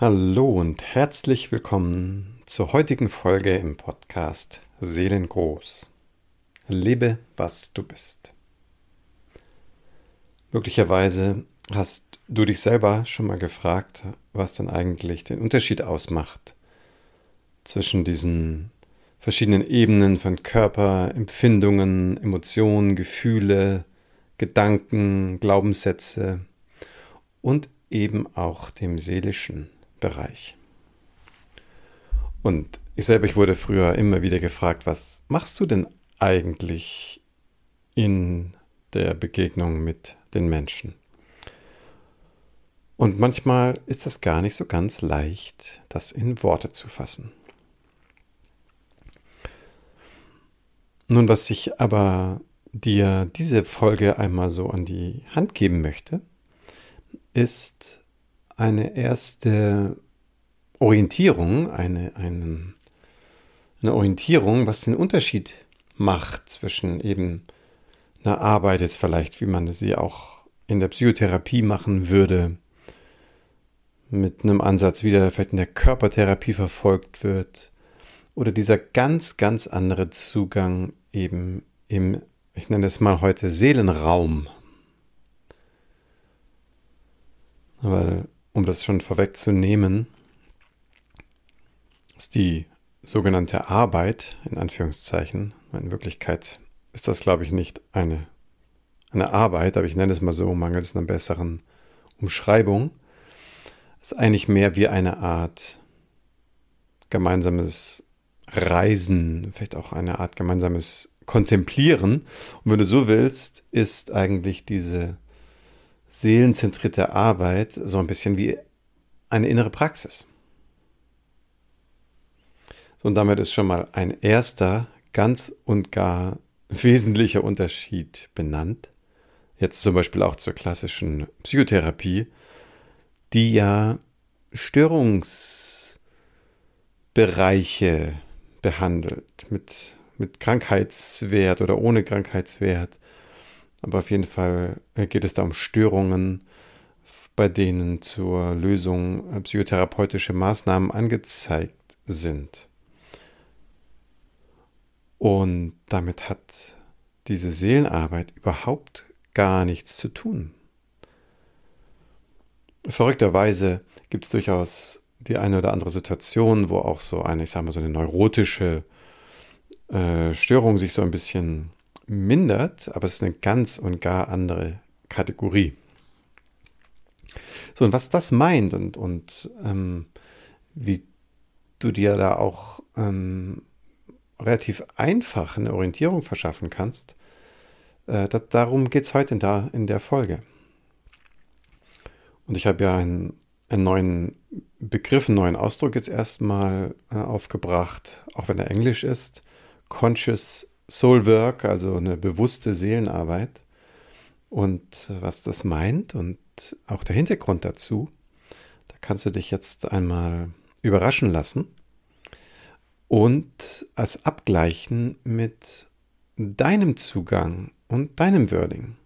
Hallo und herzlich willkommen zur heutigen Folge im Podcast Seelengroß. Lebe, was du bist. Möglicherweise hast du dich selber schon mal gefragt, was denn eigentlich den Unterschied ausmacht zwischen diesen verschiedenen Ebenen von Körper, Empfindungen, Emotionen, Gefühle, Gedanken, Glaubenssätze und eben auch dem seelischen Bereich. Und ich selber, ich wurde früher immer wieder gefragt, was machst du denn eigentlich in der Begegnung mit den Menschen? Und manchmal ist es gar nicht so ganz leicht, das in Worte zu fassen. Nun, was ich aber dir diese Folge einmal so an die Hand geben möchte, ist eine erste Orientierung, eine, eine, eine Orientierung, was den Unterschied macht zwischen eben einer Arbeit jetzt vielleicht, wie man sie auch in der Psychotherapie machen würde, mit einem Ansatz, wie der vielleicht in der Körpertherapie verfolgt wird, oder dieser ganz, ganz andere Zugang eben im, ich nenne es mal heute Seelenraum. Weil um das schon vorwegzunehmen, ist die sogenannte Arbeit, in Anführungszeichen, in Wirklichkeit ist das, glaube ich, nicht eine, eine Arbeit, aber ich nenne es mal so, mangels einer besseren Umschreibung, ist eigentlich mehr wie eine Art gemeinsames Reisen, vielleicht auch eine Art gemeinsames Kontemplieren. Und wenn du so willst, ist eigentlich diese seelenzentrierte Arbeit so ein bisschen wie eine innere Praxis. So, und damit ist schon mal ein erster, ganz und gar wesentlicher Unterschied benannt. Jetzt zum Beispiel auch zur klassischen Psychotherapie, die ja Störungsbereiche behandelt, mit, mit Krankheitswert oder ohne Krankheitswert aber auf jeden Fall äh, geht es da um Störungen, bei denen zur Lösung äh, psychotherapeutische Maßnahmen angezeigt sind. Und damit hat diese Seelenarbeit überhaupt gar nichts zu tun. Verrückterweise gibt es durchaus die eine oder andere Situation, wo auch so eine, ich sag mal, so eine neurotische äh, Störung sich so ein bisschen mindert, aber es ist eine ganz und gar andere Kategorie. So, und was das meint und, und ähm, wie du dir da auch ähm, relativ einfach eine Orientierung verschaffen kannst, äh, das, darum geht es heute in der, in der Folge. Und ich habe ja einen, einen neuen Begriff, einen neuen Ausdruck jetzt erstmal äh, aufgebracht, auch wenn er Englisch ist. Conscious Soul Work, also eine bewusste Seelenarbeit. Und was das meint und auch der Hintergrund dazu, da kannst du dich jetzt einmal überraschen lassen und als abgleichen mit deinem Zugang und deinem Wording.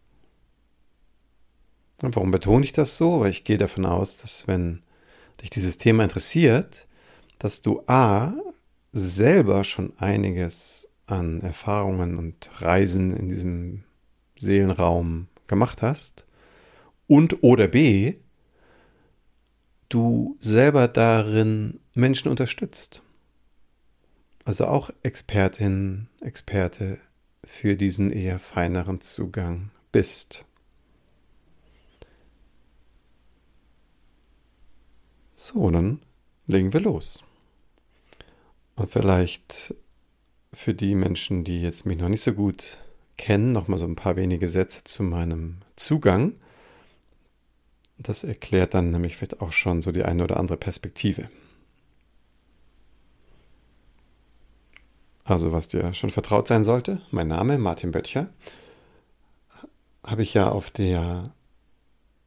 Und warum betone ich das so? Weil ich gehe davon aus, dass wenn dich dieses Thema interessiert, dass du A selber schon einiges an Erfahrungen und Reisen in diesem Seelenraum gemacht hast und oder B, du selber darin Menschen unterstützt. Also auch Expertin, Experte für diesen eher feineren Zugang bist. So, dann legen wir los. Und vielleicht für die Menschen, die jetzt mich noch nicht so gut kennen, noch mal so ein paar wenige Sätze zu meinem Zugang. Das erklärt dann nämlich vielleicht auch schon so die eine oder andere Perspektive. Also was dir schon vertraut sein sollte, mein Name Martin Böttcher, habe ich ja auf der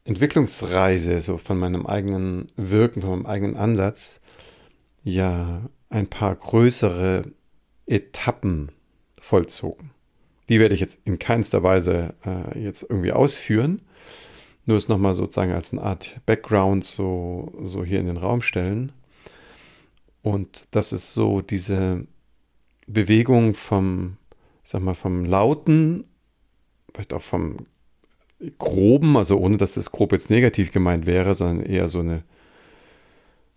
Entwicklungsreise so von meinem eigenen Wirken, von meinem eigenen Ansatz ja ein paar größere Etappen vollzogen. Die werde ich jetzt in keinster Weise äh, jetzt irgendwie ausführen. nur es nochmal sozusagen als eine Art Background so, so hier in den Raum stellen. Und das ist so diese Bewegung vom, ich sag mal, vom Lauten, vielleicht auch vom Groben, also ohne dass das grob jetzt negativ gemeint wäre, sondern eher so eine,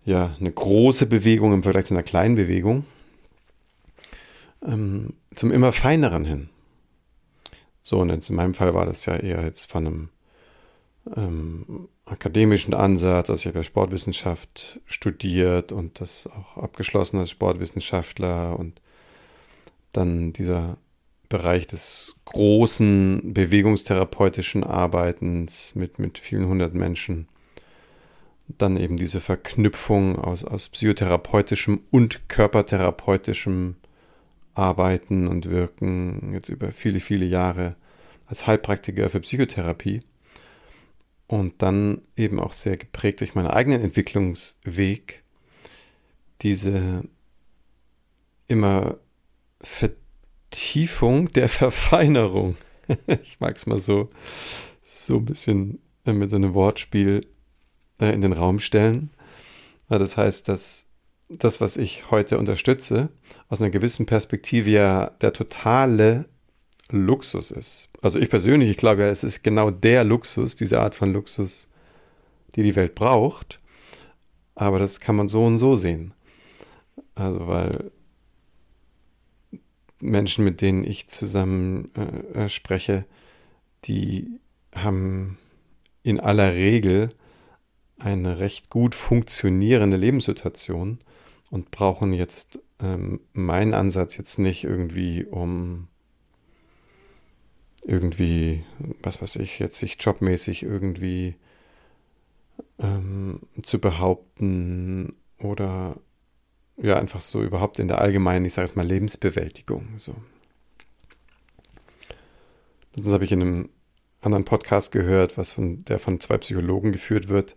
ja, eine große Bewegung im Vergleich zu einer kleinen Bewegung, ähm, zum immer feineren hin. So, und jetzt in meinem Fall war das ja eher jetzt von einem ähm, akademischen Ansatz. Also ich habe ja Sportwissenschaft studiert und das auch abgeschlossen als Sportwissenschaftler und dann dieser Bereich des großen bewegungstherapeutischen Arbeitens mit, mit vielen hundert Menschen. Dann eben diese Verknüpfung aus, aus psychotherapeutischem und körpertherapeutischem Arbeiten und Wirken jetzt über viele, viele Jahre als Heilpraktiker für Psychotherapie und dann eben auch sehr geprägt durch meinen eigenen Entwicklungsweg, diese immer Vertiefung der Verfeinerung. ich mag es mal so, so ein bisschen äh, mit so einem Wortspiel äh, in den Raum stellen. Das heißt, dass das, was ich heute unterstütze, aus einer gewissen Perspektive ja der totale Luxus ist. Also ich persönlich, ich glaube, es ist genau der Luxus, diese Art von Luxus, die die Welt braucht. Aber das kann man so und so sehen. Also weil Menschen, mit denen ich zusammen äh, spreche, die haben in aller Regel eine recht gut funktionierende Lebenssituation und brauchen jetzt ähm, meinen Ansatz jetzt nicht irgendwie, um irgendwie, was weiß ich, jetzt sich jobmäßig irgendwie ähm, zu behaupten oder ja, einfach so überhaupt in der allgemeinen, ich sage jetzt mal, Lebensbewältigung. So. Das habe ich in einem anderen Podcast gehört, was von, der von zwei Psychologen geführt wird.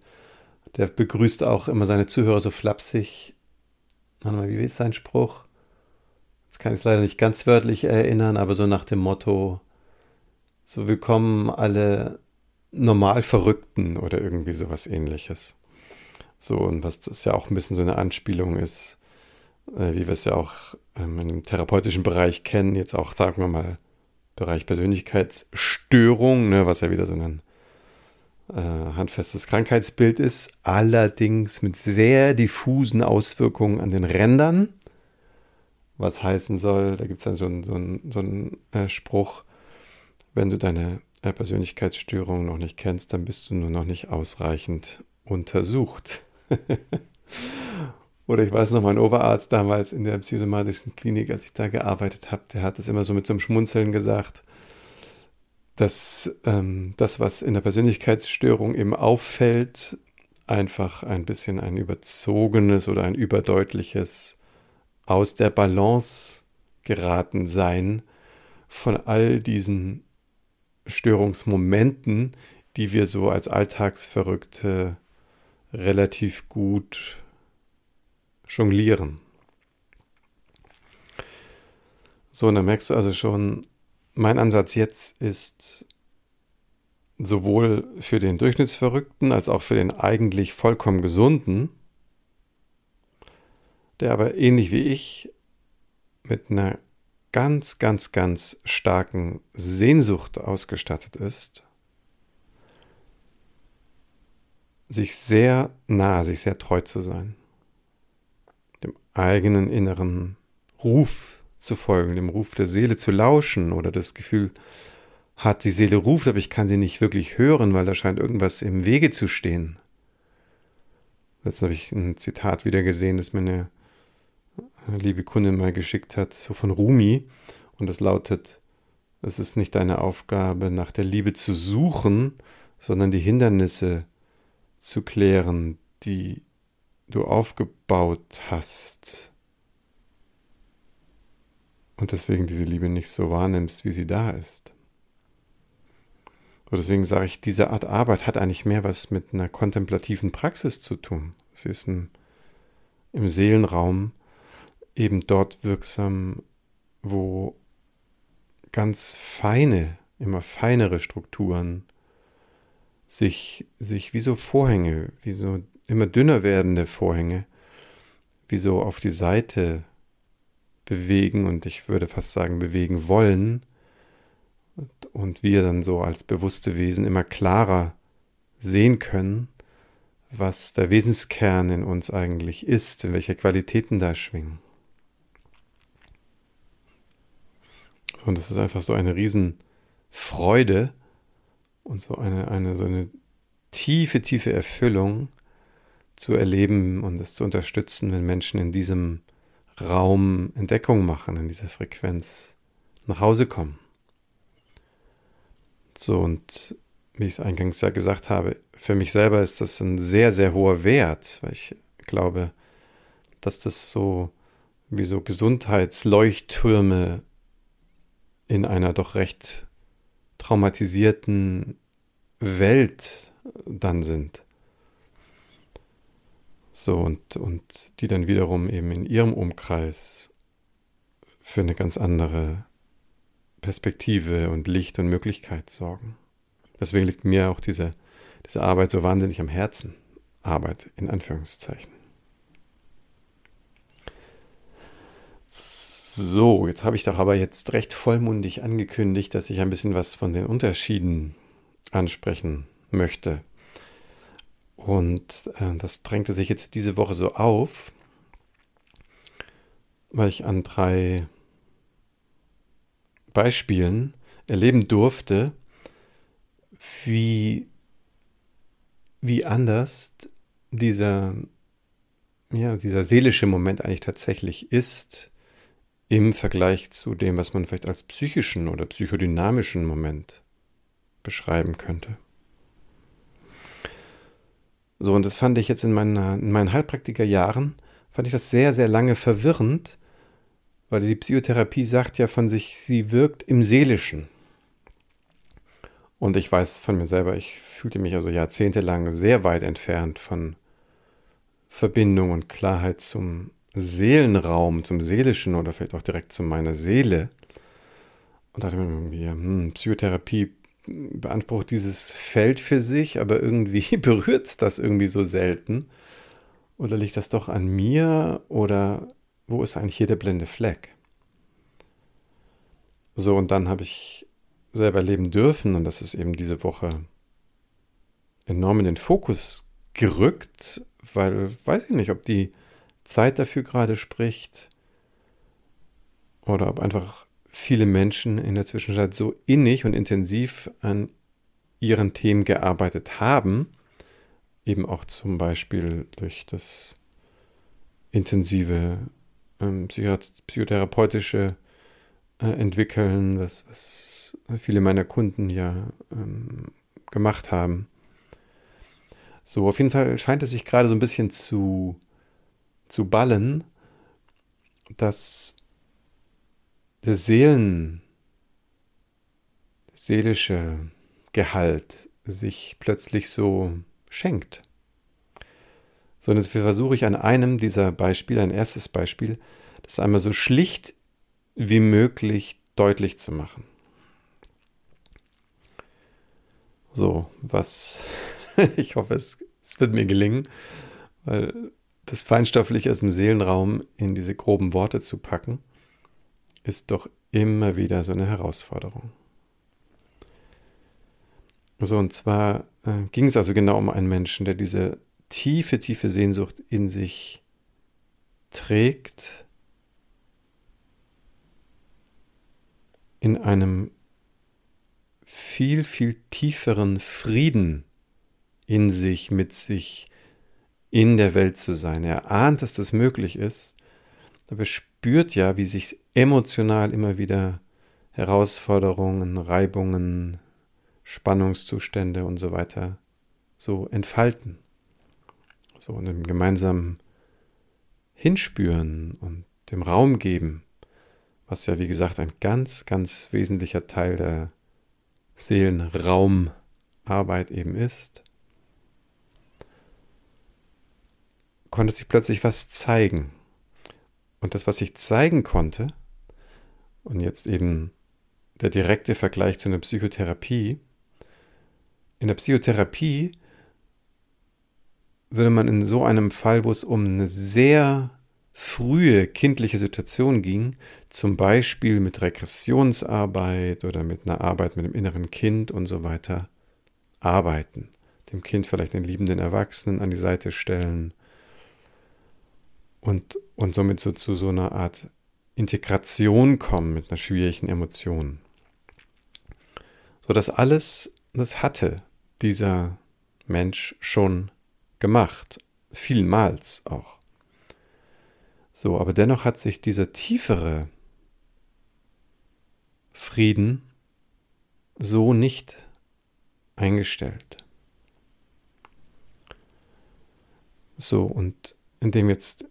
Der begrüßt auch immer seine Zuhörer so flapsig. Warte mal, wie ist sein Spruch? Jetzt kann ich es leider nicht ganz wörtlich erinnern, aber so nach dem Motto, so willkommen alle normal Verrückten oder irgendwie sowas ähnliches. So, und was das ja auch ein bisschen so eine Anspielung ist, äh, wie wir es ja auch ähm, im therapeutischen Bereich kennen, jetzt auch, sagen wir mal, Bereich Persönlichkeitsstörung, ne, was ja wieder so ein äh, handfestes Krankheitsbild ist, allerdings mit sehr diffusen Auswirkungen an den Rändern. Was heißen soll, da gibt es dann so einen so so ein, äh, Spruch, wenn du deine äh, Persönlichkeitsstörung noch nicht kennst, dann bist du nur noch nicht ausreichend untersucht. Oder ich weiß noch, mein Oberarzt damals in der psychosomatischen Klinik, als ich da gearbeitet habe, der hat das immer so mit so einem Schmunzeln gesagt, dass ähm, das, was in der Persönlichkeitsstörung eben auffällt, einfach ein bisschen ein überzogenes oder ein überdeutliches aus der Balance geraten sein von all diesen Störungsmomenten, die wir so als Alltagsverrückte relativ gut jonglieren. So, und dann merkst du also schon, mein Ansatz jetzt ist sowohl für den Durchschnittsverrückten als auch für den eigentlich vollkommen gesunden, der aber ähnlich wie ich mit einer ganz, ganz, ganz starken Sehnsucht ausgestattet ist, sich sehr nah, sich sehr treu zu sein, dem eigenen inneren Ruf zu folgen, dem Ruf der Seele zu lauschen oder das Gefühl hat, die Seele ruft, aber ich kann sie nicht wirklich hören, weil da scheint irgendwas im Wege zu stehen. Letztens habe ich ein Zitat wieder gesehen, das mir eine liebe Kundin mal geschickt hat, so von Rumi. Und das lautet, es ist nicht deine Aufgabe, nach der Liebe zu suchen, sondern die Hindernisse zu klären, die du aufgebaut hast. Und deswegen diese Liebe nicht so wahrnimmst, wie sie da ist. Und deswegen sage ich, diese Art Arbeit hat eigentlich mehr was mit einer kontemplativen Praxis zu tun. Sie ist ein, im Seelenraum eben dort wirksam, wo ganz feine, immer feinere Strukturen sich, sich wie so Vorhänge, wie so immer dünner werdende Vorhänge, wie so auf die Seite bewegen und ich würde fast sagen bewegen wollen und wir dann so als bewusste Wesen immer klarer sehen können, was der Wesenskern in uns eigentlich ist, in welche Qualitäten da schwingen. Und es ist einfach so eine Riesenfreude und so eine, eine, so eine tiefe, tiefe Erfüllung zu erleben und es zu unterstützen, wenn Menschen in diesem Raum Entdeckung machen, in dieser Frequenz nach Hause kommen. So, und wie ich es eingangs ja gesagt habe, für mich selber ist das ein sehr, sehr hoher Wert, weil ich glaube, dass das so wie so Gesundheitsleuchttürme in einer doch recht traumatisierten Welt dann sind. So, und, und die dann wiederum eben in ihrem Umkreis für eine ganz andere Perspektive und Licht und Möglichkeit sorgen. Deswegen liegt mir auch diese, diese Arbeit so wahnsinnig am Herzen. Arbeit in Anführungszeichen. So, jetzt habe ich doch aber jetzt recht vollmundig angekündigt, dass ich ein bisschen was von den Unterschieden ansprechen möchte. Und äh, das drängte sich jetzt diese Woche so auf, weil ich an drei Beispielen erleben durfte, wie, wie anders dieser, ja, dieser seelische Moment eigentlich tatsächlich ist im Vergleich zu dem, was man vielleicht als psychischen oder psychodynamischen Moment beschreiben könnte. So, und das fand ich jetzt in, meiner, in meinen Heilpraktikerjahren, fand ich das sehr, sehr lange verwirrend, weil die Psychotherapie sagt ja von sich, sie wirkt im Seelischen. Und ich weiß von mir selber, ich fühlte mich also jahrzehntelang sehr weit entfernt von Verbindung und Klarheit zum Seelenraum, zum Seelischen oder vielleicht auch direkt zu meiner Seele. Und dachte mir irgendwie, hm, Psychotherapie beansprucht dieses Feld für sich, aber irgendwie berührt es das irgendwie so selten. Oder liegt das doch an mir? Oder wo ist eigentlich hier der blinde Fleck? So, und dann habe ich selber leben dürfen, und das ist eben diese Woche enorm in den Fokus gerückt, weil weiß ich nicht, ob die Zeit dafür gerade spricht oder ob einfach viele Menschen in der Zwischenzeit so innig und intensiv an ihren Themen gearbeitet haben, eben auch zum Beispiel durch das intensive ähm, psychotherapeutische äh, Entwickeln, was, was viele meiner Kunden ja ähm, gemacht haben. So, auf jeden Fall scheint es sich gerade so ein bisschen zu, zu ballen, dass der Seelen, seelische Gehalt sich plötzlich so schenkt. So, und jetzt versuche ich an einem dieser Beispiele, ein erstes Beispiel, das einmal so schlicht wie möglich deutlich zu machen. So, was ich hoffe, es, es wird mir gelingen, weil das Feinstoffliche aus dem Seelenraum in diese groben Worte zu packen ist doch immer wieder so eine Herausforderung. So, und zwar äh, ging es also genau um einen Menschen, der diese tiefe, tiefe Sehnsucht in sich trägt, in einem viel, viel tieferen Frieden in sich, mit sich, in der Welt zu sein. Er ahnt, dass das möglich ist, aber spürt ja, wie sich emotional immer wieder Herausforderungen, Reibungen, Spannungszustände und so weiter so entfalten. So in einem gemeinsamen Hinspüren und dem Raum geben, was ja wie gesagt ein ganz, ganz wesentlicher Teil der Seelenraumarbeit eben ist, konnte sich plötzlich was zeigen. Und das, was ich zeigen konnte, und jetzt eben der direkte Vergleich zu einer Psychotherapie, in der Psychotherapie würde man in so einem Fall, wo es um eine sehr frühe kindliche Situation ging, zum Beispiel mit Regressionsarbeit oder mit einer Arbeit mit dem inneren Kind und so weiter, arbeiten. Dem Kind vielleicht einen liebenden Erwachsenen an die Seite stellen und, und somit so zu so einer Art Integration kommen mit einer schwierigen Emotion. So dass alles, das hatte dieser Mensch schon gemacht, vielmals auch. So, aber dennoch hat sich dieser tiefere Frieden so nicht eingestellt. So, und indem jetzt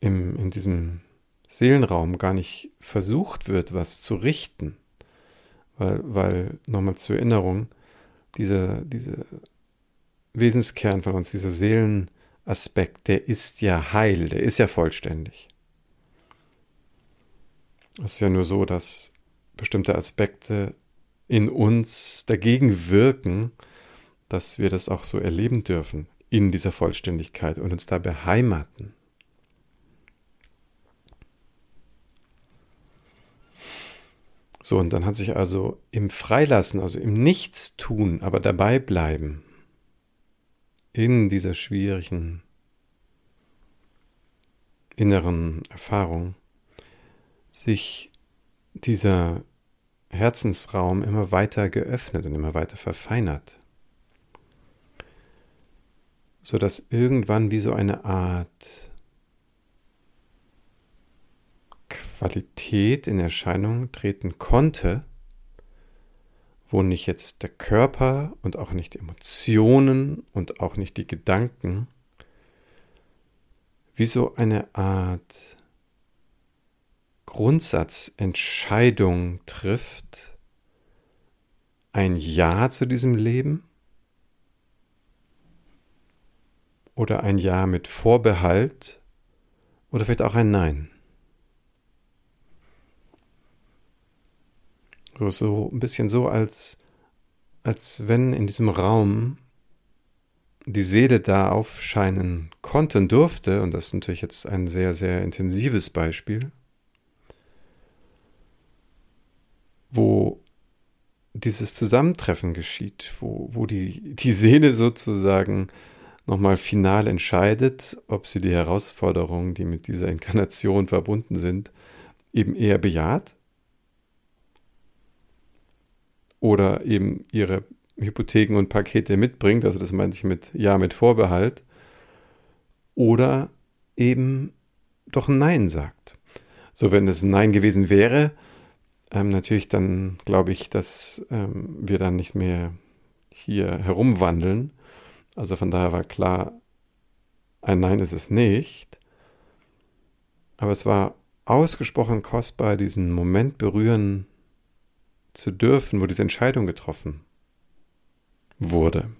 im, in diesem Seelenraum gar nicht versucht wird, was zu richten, weil, weil nochmal zur Erinnerung, dieser, dieser Wesenskern von uns, dieser Seelenaspekt, der ist ja heil, der ist ja vollständig. Es ist ja nur so, dass bestimmte Aspekte in uns dagegen wirken, dass wir das auch so erleben dürfen in dieser Vollständigkeit und uns da beheimaten. So, und dann hat sich also im Freilassen, also im Nichtstun, aber dabei bleiben, in dieser schwierigen inneren Erfahrung, sich dieser Herzensraum immer weiter geöffnet und immer weiter verfeinert, so dass irgendwann wie so eine Art Qualität in Erscheinung treten konnte, wo nicht jetzt der Körper und auch nicht Emotionen und auch nicht die Gedanken wie so eine Art Grundsatzentscheidung trifft, ein Ja zu diesem Leben oder ein Ja mit Vorbehalt oder vielleicht auch ein Nein. So, so ein bisschen so, als, als wenn in diesem Raum die Seele da aufscheinen konnte und durfte, und das ist natürlich jetzt ein sehr, sehr intensives Beispiel, wo dieses Zusammentreffen geschieht, wo, wo die, die Seele sozusagen nochmal final entscheidet, ob sie die Herausforderungen, die mit dieser Inkarnation verbunden sind, eben eher bejaht oder eben ihre Hypotheken und Pakete mitbringt, also das meinte ich mit Ja mit Vorbehalt, oder eben doch Nein sagt. So, wenn es Nein gewesen wäre, ähm, natürlich dann glaube ich, dass ähm, wir dann nicht mehr hier herumwandeln. Also von daher war klar, ein Nein ist es nicht. Aber es war ausgesprochen kostbar, diesen Moment berühren zu dürfen, wo diese Entscheidung getroffen wurde.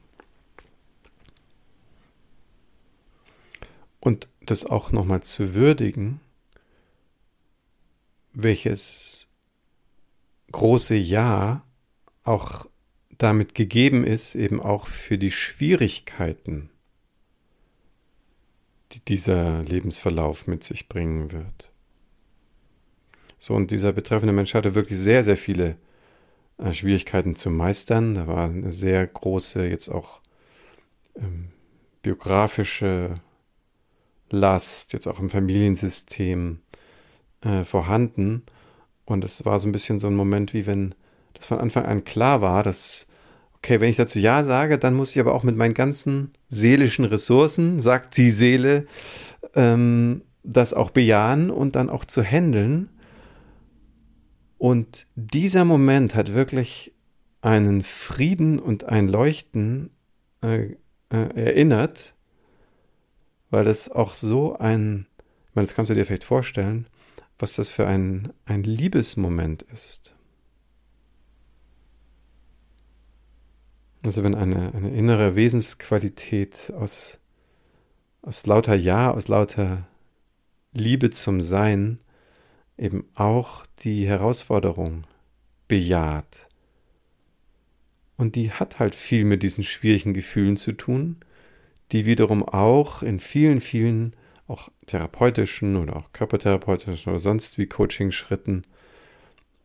Und das auch nochmal zu würdigen, welches große Ja auch damit gegeben ist, eben auch für die Schwierigkeiten, die dieser Lebensverlauf mit sich bringen wird. So, und dieser betreffende Mensch hatte wirklich sehr, sehr viele äh, Schwierigkeiten zu meistern. Da war eine sehr große, jetzt auch ähm, biografische Last, jetzt auch im Familiensystem äh, vorhanden. Und es war so ein bisschen so ein Moment, wie wenn das von Anfang an klar war, dass, okay, wenn ich dazu Ja sage, dann muss ich aber auch mit meinen ganzen seelischen Ressourcen, sagt die Seele, ähm, das auch bejahen und dann auch zu handeln. Und dieser Moment hat wirklich einen Frieden und ein Leuchten äh, äh, erinnert, weil es auch so ein, ich meine, das kannst du dir vielleicht vorstellen, was das für ein, ein Liebesmoment ist. Also wenn eine, eine innere Wesensqualität aus, aus lauter Ja, aus lauter Liebe zum Sein eben auch die Herausforderung bejaht Und die hat halt viel mit diesen schwierigen Gefühlen zu tun, die wiederum auch in vielen, vielen auch therapeutischen oder auch körpertherapeutischen oder sonst wie Coaching-Schritten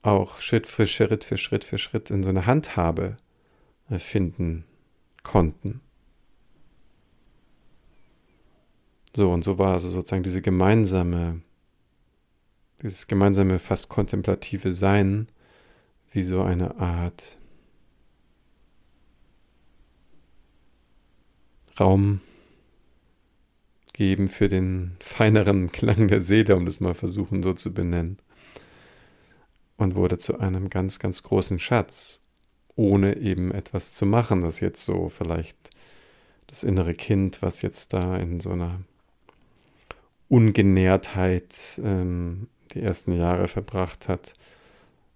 auch Schritt für Schritt für Schritt für Schritt in so eine Handhabe äh, finden konnten. So, und so war also sozusagen diese gemeinsame, dieses gemeinsame, fast kontemplative Sein, wie so eine Art Raum geben für den feineren Klang der Seele, um das mal versuchen so zu benennen. Und wurde zu einem ganz, ganz großen Schatz, ohne eben etwas zu machen, das jetzt so vielleicht das innere Kind, was jetzt da in so einer Ungenährtheit ähm, die ersten Jahre verbracht hat,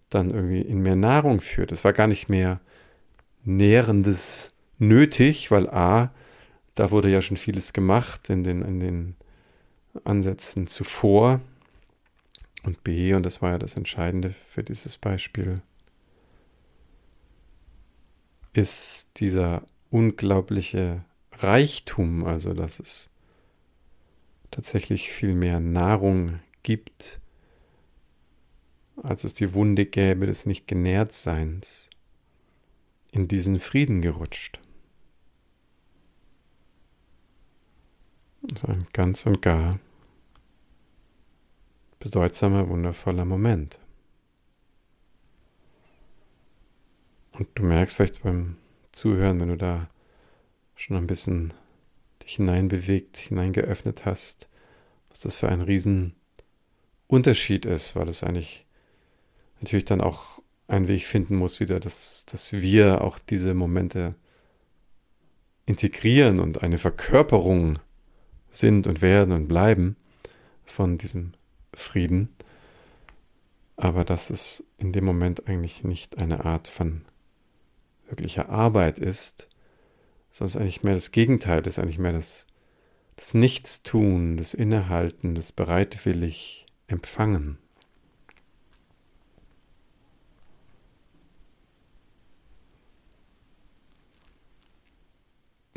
dann irgendwie in mehr Nahrung führt. Es war gar nicht mehr Nährendes nötig, weil A, da wurde ja schon vieles gemacht in den, in den Ansätzen zuvor. Und B, und das war ja das Entscheidende für dieses Beispiel, ist dieser unglaubliche Reichtum, also dass es tatsächlich viel mehr Nahrung gibt, als es die Wunde gäbe des nicht genährt Seins, in diesen Frieden gerutscht. ein ganz und gar bedeutsamer, wundervoller Moment. Und du merkst vielleicht beim Zuhören, wenn du da schon ein bisschen dich hineinbewegt, hineingeöffnet hast, was das für ein Riesenunterschied ist, weil es eigentlich natürlich dann auch einen Weg finden muss, wieder, dass, dass wir auch diese Momente integrieren und eine Verkörperung sind und werden und bleiben von diesem Frieden, aber dass es in dem Moment eigentlich nicht eine Art von wirklicher Arbeit ist, sondern es eigentlich mehr das Gegenteil ist, eigentlich mehr das, das Nichtstun, das Innehalten, das bereitwillig Empfangen.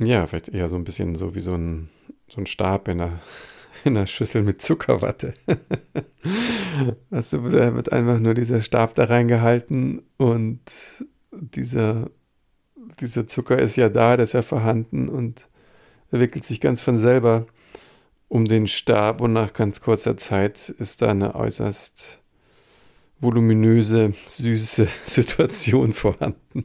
Ja, vielleicht eher so ein bisschen so wie so ein so ein Stab in einer, in einer Schüssel mit Zuckerwatte. also da wird einfach nur dieser Stab da reingehalten und dieser, dieser Zucker ist ja da, der ist ja vorhanden und er wickelt sich ganz von selber um den Stab und nach ganz kurzer Zeit ist da eine äußerst voluminöse, süße Situation vorhanden.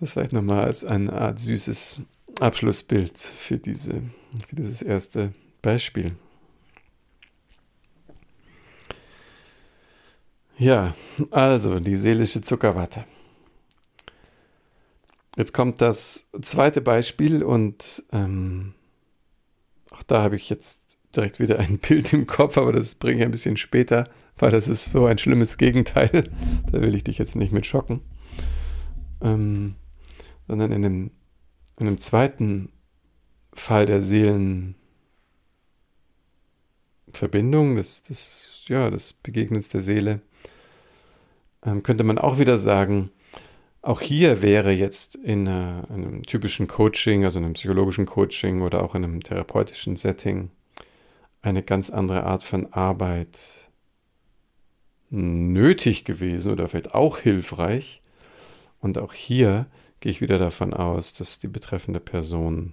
Das vielleicht nochmal als eine Art süßes Abschlussbild für, diese, für dieses erste Beispiel. Ja, also die seelische Zuckerwatte. Jetzt kommt das zweite Beispiel und ähm, auch da habe ich jetzt direkt wieder ein Bild im Kopf, aber das bringe ich ein bisschen später, weil das ist so ein schlimmes Gegenteil. Da will ich dich jetzt nicht mit schocken. Ähm, sondern in dem in einem zweiten Fall der Seelenverbindung, des, des, ja, des Begegnens der Seele, ähm, könnte man auch wieder sagen, auch hier wäre jetzt in einer, einem typischen Coaching, also einem psychologischen Coaching oder auch in einem therapeutischen Setting eine ganz andere Art von Arbeit nötig gewesen oder vielleicht auch hilfreich. Und auch hier gehe ich wieder davon aus, dass die betreffende Person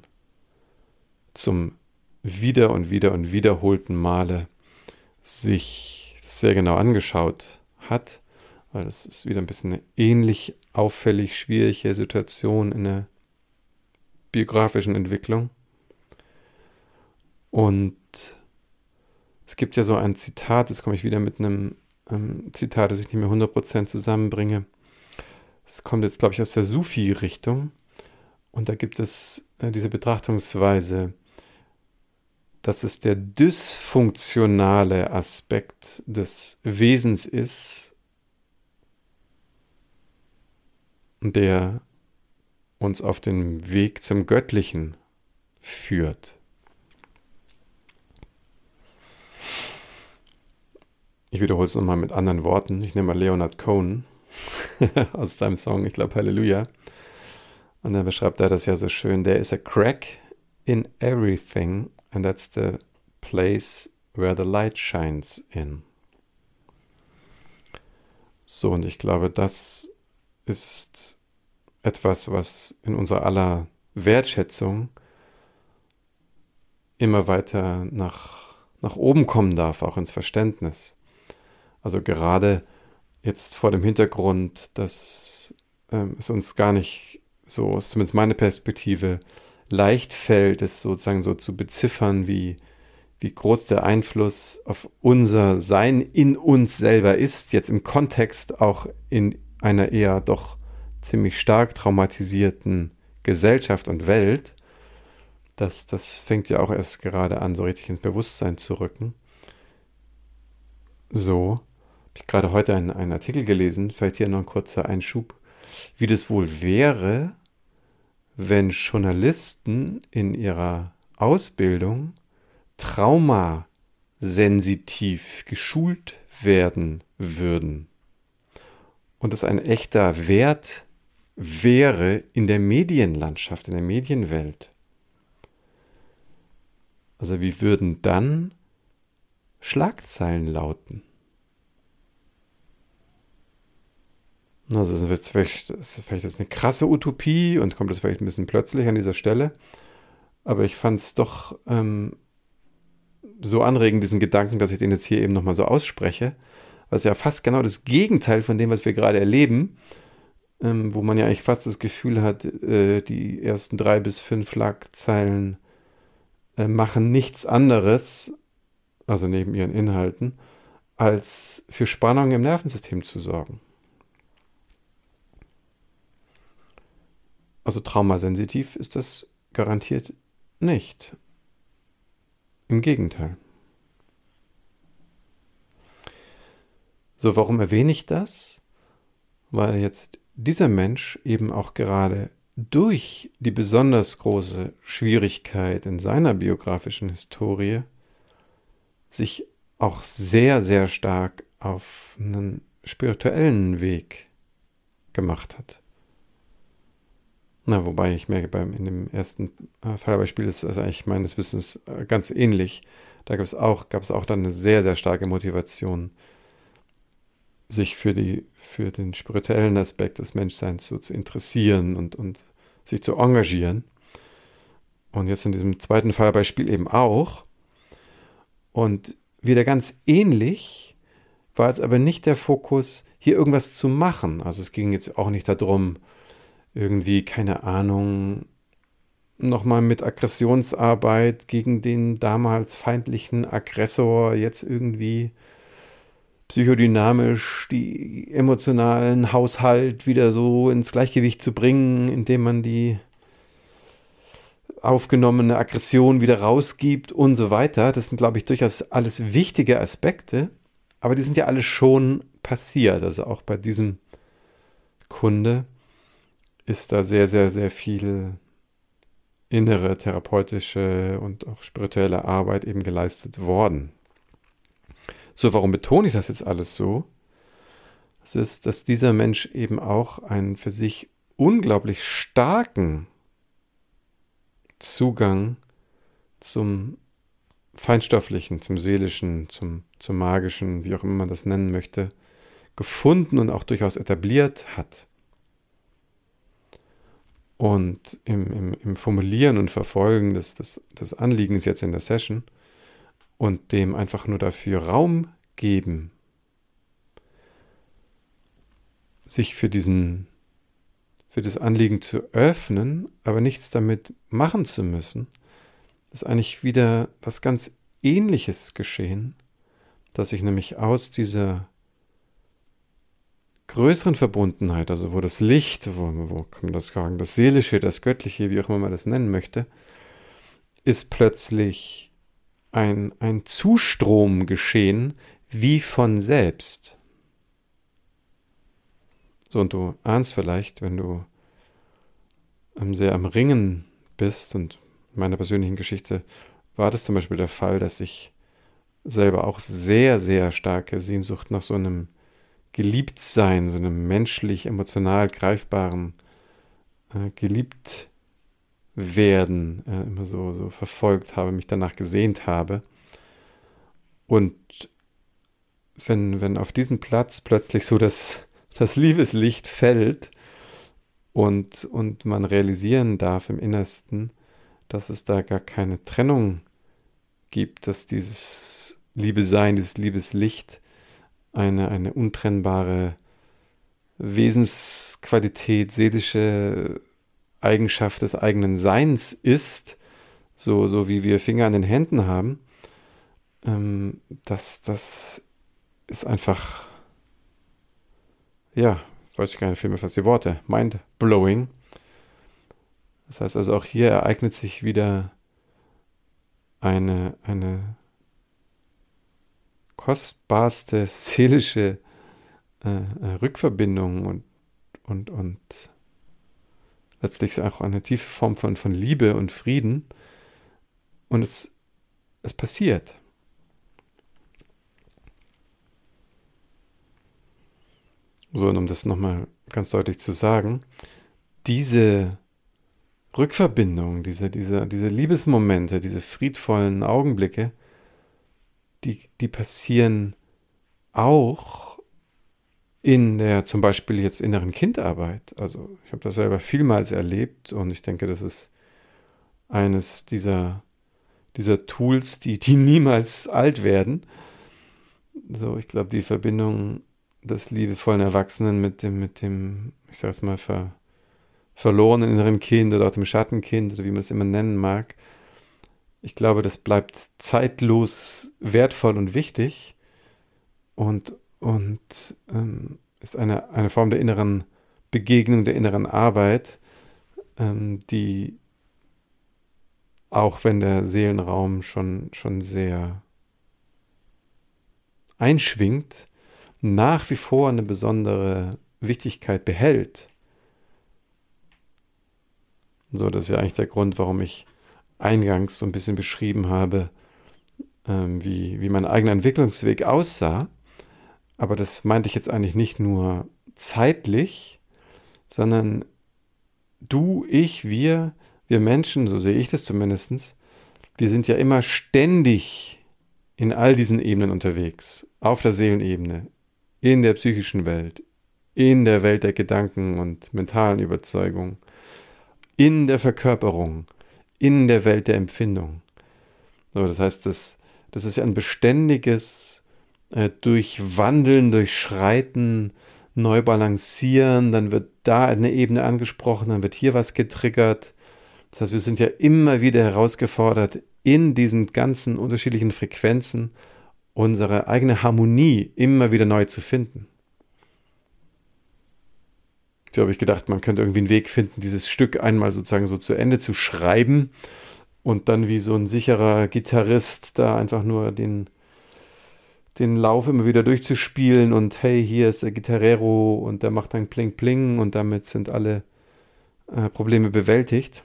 zum wieder und wieder und wiederholten Male sich sehr genau angeschaut hat, weil es ist wieder ein bisschen eine ähnlich auffällig schwierige Situation in der biografischen Entwicklung. Und es gibt ja so ein Zitat, jetzt komme ich wieder mit einem ähm, Zitat, das ich nicht mehr 100% zusammenbringe. Es kommt jetzt, glaube ich, aus der Sufi-Richtung. Und da gibt es äh, diese Betrachtungsweise, dass es der dysfunktionale Aspekt des Wesens ist, der uns auf den Weg zum Göttlichen führt. Ich wiederhole es nochmal mit anderen Worten. Ich nehme mal Leonard Cohen. aus seinem Song, ich glaube Halleluja. Und dann beschreibt er das ja so schön. There is a crack in everything and that's the place where the light shines in. So, und ich glaube, das ist etwas, was in unserer aller Wertschätzung immer weiter nach, nach oben kommen darf, auch ins Verständnis. Also gerade jetzt vor dem Hintergrund, dass ähm, es uns gar nicht so, zumindest meine Perspektive, leicht fällt, es sozusagen so zu beziffern, wie, wie groß der Einfluss auf unser Sein in uns selber ist, jetzt im Kontext auch in einer eher doch ziemlich stark traumatisierten Gesellschaft und Welt, das, das fängt ja auch erst gerade an, so richtig ins Bewusstsein zu rücken. So, habe gerade heute einen, einen Artikel gelesen, vielleicht hier noch ein kurzer Einschub, wie das wohl wäre, wenn Journalisten in ihrer Ausbildung traumasensitiv geschult werden würden und es ein echter Wert wäre in der Medienlandschaft, in der Medienwelt. Also wie würden dann Schlagzeilen lauten? Also das ist vielleicht, das ist vielleicht jetzt eine krasse Utopie und kommt das vielleicht ein bisschen plötzlich an dieser Stelle. Aber ich fand es doch ähm, so anregend, diesen Gedanken, dass ich den jetzt hier eben nochmal so ausspreche. Was ja fast genau das Gegenteil von dem, was wir gerade erleben, ähm, wo man ja eigentlich fast das Gefühl hat, äh, die ersten drei bis fünf Schlagzeilen äh, machen nichts anderes, also neben ihren Inhalten, als für Spannung im Nervensystem zu sorgen. Also traumasensitiv ist das garantiert nicht. Im Gegenteil. So, warum erwähne ich das? Weil jetzt dieser Mensch eben auch gerade durch die besonders große Schwierigkeit in seiner biografischen Historie sich auch sehr, sehr stark auf einen spirituellen Weg gemacht hat. Na, wobei ich merke, beim, in dem ersten äh, Fallbeispiel ist das eigentlich meines Wissens äh, ganz ähnlich. Da gab es auch, es auch dann eine sehr, sehr starke Motivation, sich für, die, für den spirituellen Aspekt des Menschseins so zu interessieren und, und sich zu engagieren. Und jetzt in diesem zweiten Fallbeispiel eben auch. Und wieder ganz ähnlich war es aber nicht der Fokus, hier irgendwas zu machen. Also es ging jetzt auch nicht darum, irgendwie, keine Ahnung, nochmal mit Aggressionsarbeit gegen den damals feindlichen Aggressor jetzt irgendwie psychodynamisch die emotionalen Haushalt wieder so ins Gleichgewicht zu bringen, indem man die aufgenommene Aggression wieder rausgibt und so weiter. Das sind, glaube ich, durchaus alles wichtige Aspekte, aber die sind ja alle schon passiert. Also auch bei diesem Kunde ist da sehr, sehr, sehr viel innere therapeutische und auch spirituelle Arbeit eben geleistet worden. So, warum betone ich das jetzt alles so? Es ist, dass dieser Mensch eben auch einen für sich unglaublich starken Zugang zum Feinstofflichen, zum Seelischen, zum, zum Magischen, wie auch immer man das nennen möchte, gefunden und auch durchaus etabliert hat. Und im, im, im Formulieren und Verfolgen des, des, des Anliegens jetzt in der Session und dem einfach nur dafür Raum geben, sich für diesen für das Anliegen zu öffnen, aber nichts damit machen zu müssen, ist eigentlich wieder was ganz ähnliches geschehen, dass ich nämlich aus dieser größeren Verbundenheit, also wo das Licht, wo, wo kann man das sagen, das Seelische, das Göttliche, wie auch immer man das nennen möchte, ist plötzlich ein, ein Zustrom geschehen, wie von selbst. So, und du ahnst vielleicht, wenn du sehr am Ringen bist, und in meiner persönlichen Geschichte war das zum Beispiel der Fall, dass ich selber auch sehr, sehr starke Sehnsucht nach so einem geliebt sein, so einem menschlich, emotional greifbaren äh, geliebt werden äh, immer so, so verfolgt habe, mich danach gesehnt habe. Und wenn, wenn auf diesen Platz plötzlich so das, das Liebeslicht fällt und, und man realisieren darf im Innersten, dass es da gar keine Trennung gibt, dass dieses Liebe Sein, dieses Liebeslicht eine, eine untrennbare Wesensqualität, seelische Eigenschaft des eigenen Seins ist, so, so wie wir Finger an den Händen haben, ähm, das, das ist einfach, ja, weiß ich gar nicht, mehr fast die Worte, mind-blowing. Das heißt also, auch hier ereignet sich wieder eine, eine kostbarste seelische äh, äh, Rückverbindung und, und, und letztlich auch eine tiefe Form von, von Liebe und Frieden. Und es, es passiert. So, und um das nochmal ganz deutlich zu sagen, diese Rückverbindung, diese, diese, diese Liebesmomente, diese friedvollen Augenblicke, die, die passieren auch in der zum Beispiel jetzt inneren Kindarbeit. Also ich habe das selber vielmals erlebt und ich denke, das ist eines dieser, dieser Tools, die, die niemals alt werden. So, ich glaube, die Verbindung des liebevollen Erwachsenen mit dem, mit dem, ich sage es mal, ver, verlorenen inneren Kind oder auch dem Schattenkind oder wie man es immer nennen mag, ich glaube, das bleibt zeitlos wertvoll und wichtig und, und ähm, ist eine, eine Form der inneren Begegnung, der inneren Arbeit, ähm, die auch wenn der Seelenraum schon, schon sehr einschwingt, nach wie vor eine besondere Wichtigkeit behält. So, das ist ja eigentlich der Grund, warum ich eingangs so ein bisschen beschrieben habe, ähm, wie, wie mein eigener Entwicklungsweg aussah. Aber das meinte ich jetzt eigentlich nicht nur zeitlich, sondern du, ich, wir, wir Menschen, so sehe ich das zumindest, wir sind ja immer ständig in all diesen Ebenen unterwegs. Auf der Seelenebene, in der psychischen Welt, in der Welt der Gedanken und mentalen Überzeugungen, in der Verkörperung, in der Welt der Empfindung. So, das heißt, das, das ist ja ein beständiges äh, Durchwandeln, Durchschreiten, Neubalancieren, dann wird da eine Ebene angesprochen, dann wird hier was getriggert. Das heißt, wir sind ja immer wieder herausgefordert, in diesen ganzen unterschiedlichen Frequenzen unsere eigene Harmonie immer wieder neu zu finden. So habe ich gedacht, man könnte irgendwie einen Weg finden, dieses Stück einmal sozusagen so zu Ende zu schreiben und dann wie so ein sicherer Gitarrist da einfach nur den, den Lauf immer wieder durchzuspielen und hey, hier ist der Gitarrero und der macht dann Pling Pling und damit sind alle äh, Probleme bewältigt.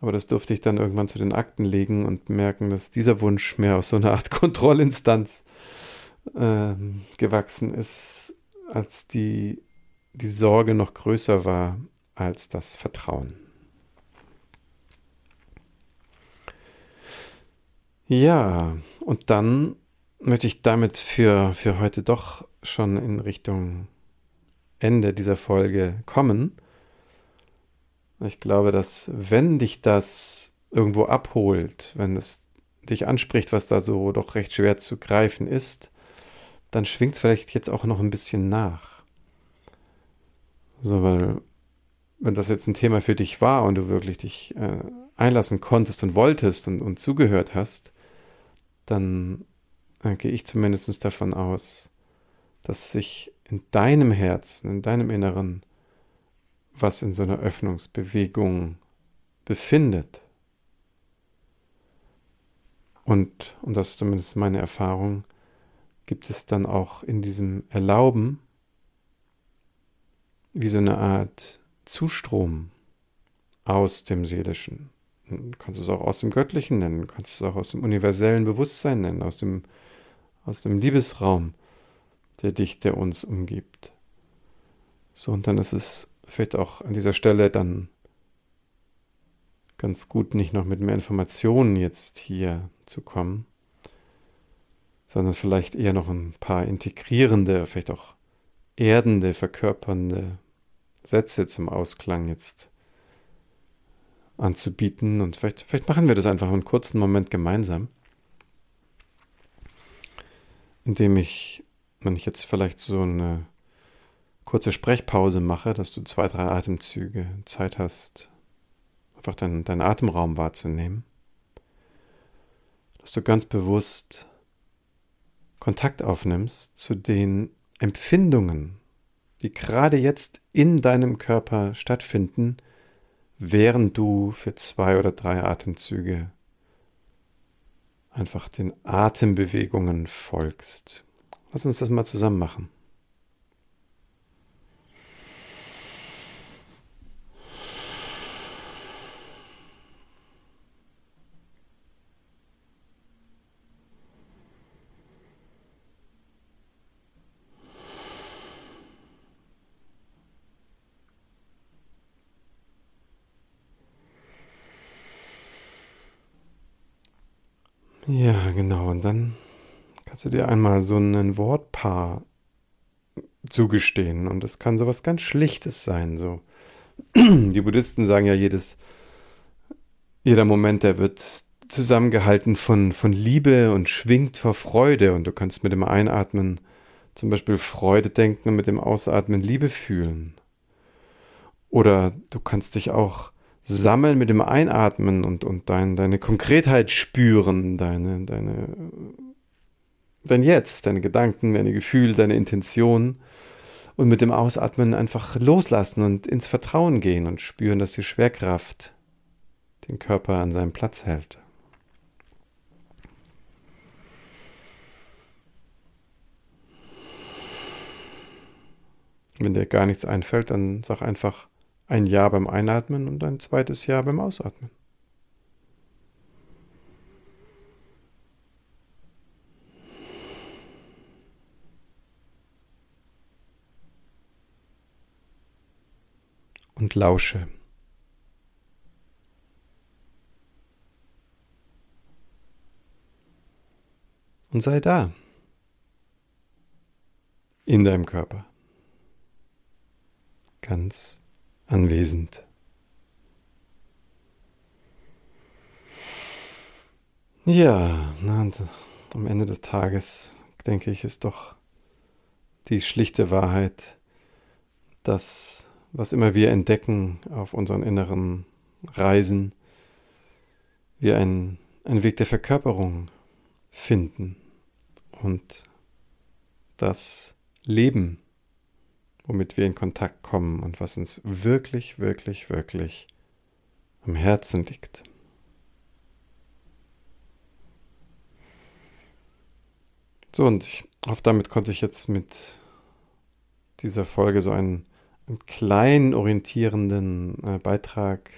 Aber das durfte ich dann irgendwann zu den Akten legen und merken, dass dieser Wunsch mehr aus so einer Art Kontrollinstanz äh, gewachsen ist, als die die Sorge noch größer war als das Vertrauen. Ja, und dann möchte ich damit für, für heute doch schon in Richtung Ende dieser Folge kommen. Ich glaube, dass wenn dich das irgendwo abholt, wenn es dich anspricht, was da so doch recht schwer zu greifen ist, dann schwingt es vielleicht jetzt auch noch ein bisschen nach. So, weil, wenn das jetzt ein Thema für dich war und du wirklich dich äh, einlassen konntest und wolltest und, und zugehört hast, dann äh, gehe ich zumindest davon aus, dass sich in deinem Herzen, in deinem Inneren, was in so einer Öffnungsbewegung befindet. Und, und das ist zumindest meine Erfahrung, gibt es dann auch in diesem Erlauben, wie so eine Art Zustrom aus dem Seelischen. Du kannst es auch aus dem Göttlichen nennen, du kannst es auch aus dem universellen Bewusstsein nennen, aus dem, aus dem Liebesraum. der dich, der uns umgibt. So, und dann ist es vielleicht auch an dieser Stelle dann ganz gut, nicht noch mit mehr Informationen jetzt hier zu kommen, sondern vielleicht eher noch ein paar integrierende, vielleicht auch erdende, verkörpernde Sätze zum Ausklang jetzt anzubieten. Und vielleicht, vielleicht machen wir das einfach einen kurzen Moment gemeinsam, indem ich, wenn ich jetzt vielleicht so eine kurze Sprechpause mache, dass du zwei, drei Atemzüge Zeit hast, einfach deinen, deinen Atemraum wahrzunehmen, dass du ganz bewusst Kontakt aufnimmst zu den Empfindungen, die gerade jetzt in deinem Körper stattfinden, während du für zwei oder drei Atemzüge einfach den Atembewegungen folgst. Lass uns das mal zusammen machen. Ja, genau. Und dann kannst du dir einmal so ein Wortpaar zugestehen. Und es kann so was ganz Schlichtes sein. So. Die Buddhisten sagen ja, jedes, jeder Moment, der wird zusammengehalten von, von Liebe und schwingt vor Freude. Und du kannst mit dem Einatmen zum Beispiel Freude denken und mit dem Ausatmen Liebe fühlen. Oder du kannst dich auch Sammeln mit dem Einatmen und, und dein, deine Konkretheit spüren, deine, deine, dein Jetzt, deine Gedanken, deine Gefühle, deine Intention und mit dem Ausatmen einfach loslassen und ins Vertrauen gehen und spüren, dass die Schwerkraft den Körper an seinem Platz hält. Wenn dir gar nichts einfällt, dann sag einfach ein Jahr beim Einatmen und ein zweites Jahr beim Ausatmen. Und lausche. Und sei da. In deinem Körper. Ganz anwesend. Ja, na, am Ende des Tages denke ich, ist doch die schlichte Wahrheit, dass was immer wir entdecken auf unseren inneren Reisen, wir einen, einen Weg der Verkörperung finden und das Leben womit wir in Kontakt kommen und was uns wirklich, wirklich, wirklich am Herzen liegt. So, und ich hoffe, damit konnte ich jetzt mit dieser Folge so einen, einen kleinen orientierenden äh, Beitrag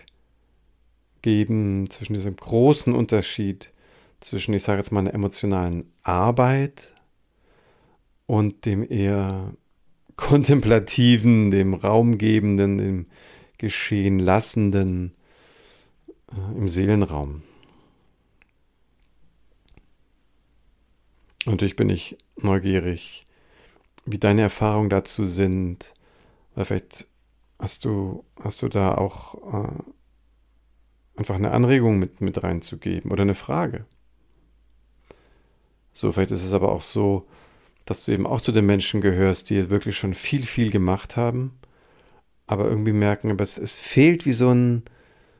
geben zwischen diesem großen Unterschied zwischen, ich sage jetzt mal, einer emotionalen Arbeit und dem eher Kontemplativen, dem Raumgebenden, dem Geschehen lassenden äh, im Seelenraum. Natürlich bin ich neugierig, wie deine Erfahrungen dazu sind. Weil vielleicht hast du, hast du da auch äh, einfach eine Anregung mit, mit reinzugeben oder eine Frage. So, vielleicht ist es aber auch so, dass du eben auch zu den Menschen gehörst, die wirklich schon viel, viel gemacht haben, aber irgendwie merken, aber es, es fehlt wie so ein,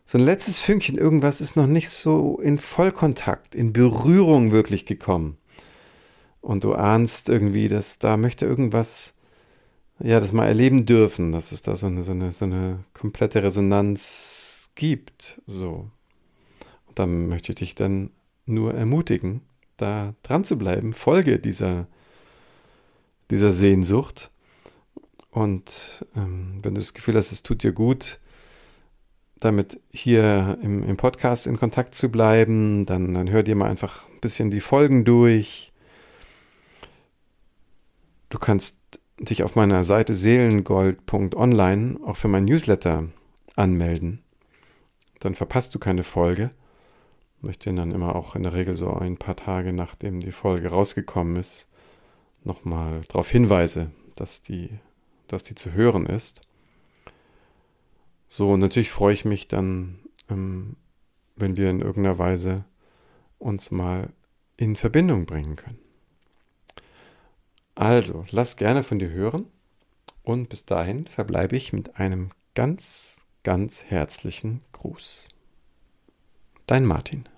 so ein letztes Fünkchen. Irgendwas ist noch nicht so in Vollkontakt, in Berührung wirklich gekommen. Und du ahnst irgendwie, dass da möchte irgendwas, ja, das mal erleben dürfen, dass es da so eine, so eine, so eine komplette Resonanz gibt. So. Und dann möchte ich dich dann nur ermutigen, da dran zu bleiben. Folge dieser dieser Sehnsucht. Und ähm, wenn du das Gefühl hast, es tut dir gut, damit hier im, im Podcast in Kontakt zu bleiben, dann, dann hör dir mal einfach ein bisschen die Folgen durch. Du kannst dich auf meiner Seite seelengold.online auch für mein Newsletter anmelden. Dann verpasst du keine Folge. Ich möchte dann immer auch in der Regel so ein paar Tage nachdem die Folge rausgekommen ist, nochmal darauf hinweise, dass die, dass die zu hören ist. So, natürlich freue ich mich dann, ähm, wenn wir in irgendeiner Weise uns mal in Verbindung bringen können. Also, lass gerne von dir hören und bis dahin verbleibe ich mit einem ganz, ganz herzlichen Gruß. Dein Martin.